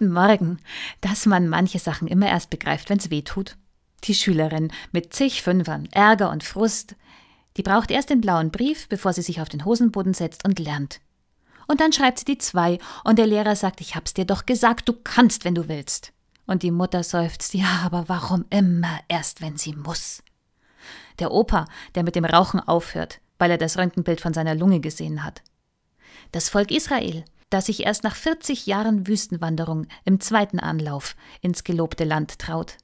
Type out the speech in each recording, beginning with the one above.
Guten Morgen. Dass man manche Sachen immer erst begreift, wenn's weh tut. Die Schülerin mit zig Fünfern, Ärger und Frust, die braucht erst den blauen Brief, bevor sie sich auf den Hosenboden setzt und lernt. Und dann schreibt sie die zwei und der Lehrer sagt, ich hab's dir doch gesagt, du kannst, wenn du willst. Und die Mutter seufzt, ja, aber warum immer erst, wenn sie muss? Der Opa, der mit dem Rauchen aufhört, weil er das Röntgenbild von seiner Lunge gesehen hat. Das Volk Israel, das sich erst nach 40 Jahren Wüstenwanderung im zweiten Anlauf ins gelobte Land traut.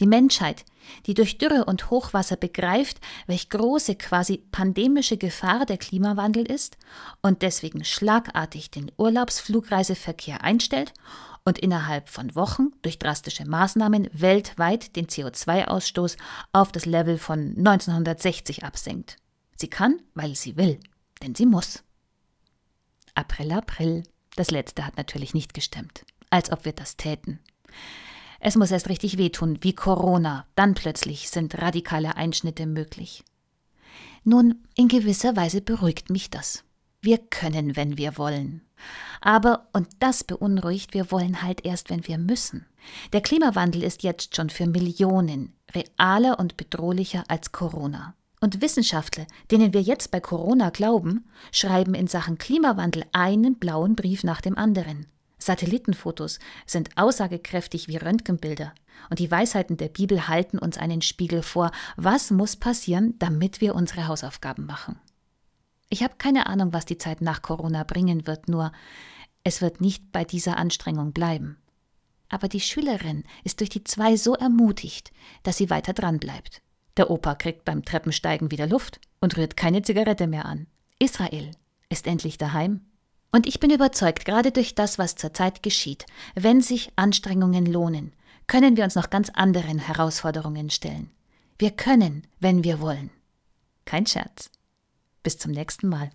Die Menschheit, die durch Dürre und Hochwasser begreift, welch große, quasi pandemische Gefahr der Klimawandel ist und deswegen schlagartig den Urlaubsflugreiseverkehr einstellt und innerhalb von Wochen durch drastische Maßnahmen weltweit den CO2-Ausstoß auf das Level von 1960 absenkt. Sie kann, weil sie will, denn sie muss. April, April. Das letzte hat natürlich nicht gestimmt. Als ob wir das täten. Es muss erst richtig wehtun, wie Corona. Dann plötzlich sind radikale Einschnitte möglich. Nun, in gewisser Weise beruhigt mich das. Wir können, wenn wir wollen. Aber, und das beunruhigt, wir wollen halt erst, wenn wir müssen. Der Klimawandel ist jetzt schon für Millionen realer und bedrohlicher als Corona. Und Wissenschaftler, denen wir jetzt bei Corona glauben, schreiben in Sachen Klimawandel einen blauen Brief nach dem anderen. Satellitenfotos sind aussagekräftig wie Röntgenbilder. Und die Weisheiten der Bibel halten uns einen Spiegel vor. Was muss passieren, damit wir unsere Hausaufgaben machen? Ich habe keine Ahnung, was die Zeit nach Corona bringen wird, nur es wird nicht bei dieser Anstrengung bleiben. Aber die Schülerin ist durch die zwei so ermutigt, dass sie weiter dran bleibt. Der Opa kriegt beim Treppensteigen wieder Luft und rührt keine Zigarette mehr an. Israel ist endlich daheim. Und ich bin überzeugt, gerade durch das, was zurzeit geschieht, wenn sich Anstrengungen lohnen, können wir uns noch ganz anderen Herausforderungen stellen. Wir können, wenn wir wollen. Kein Scherz. Bis zum nächsten Mal.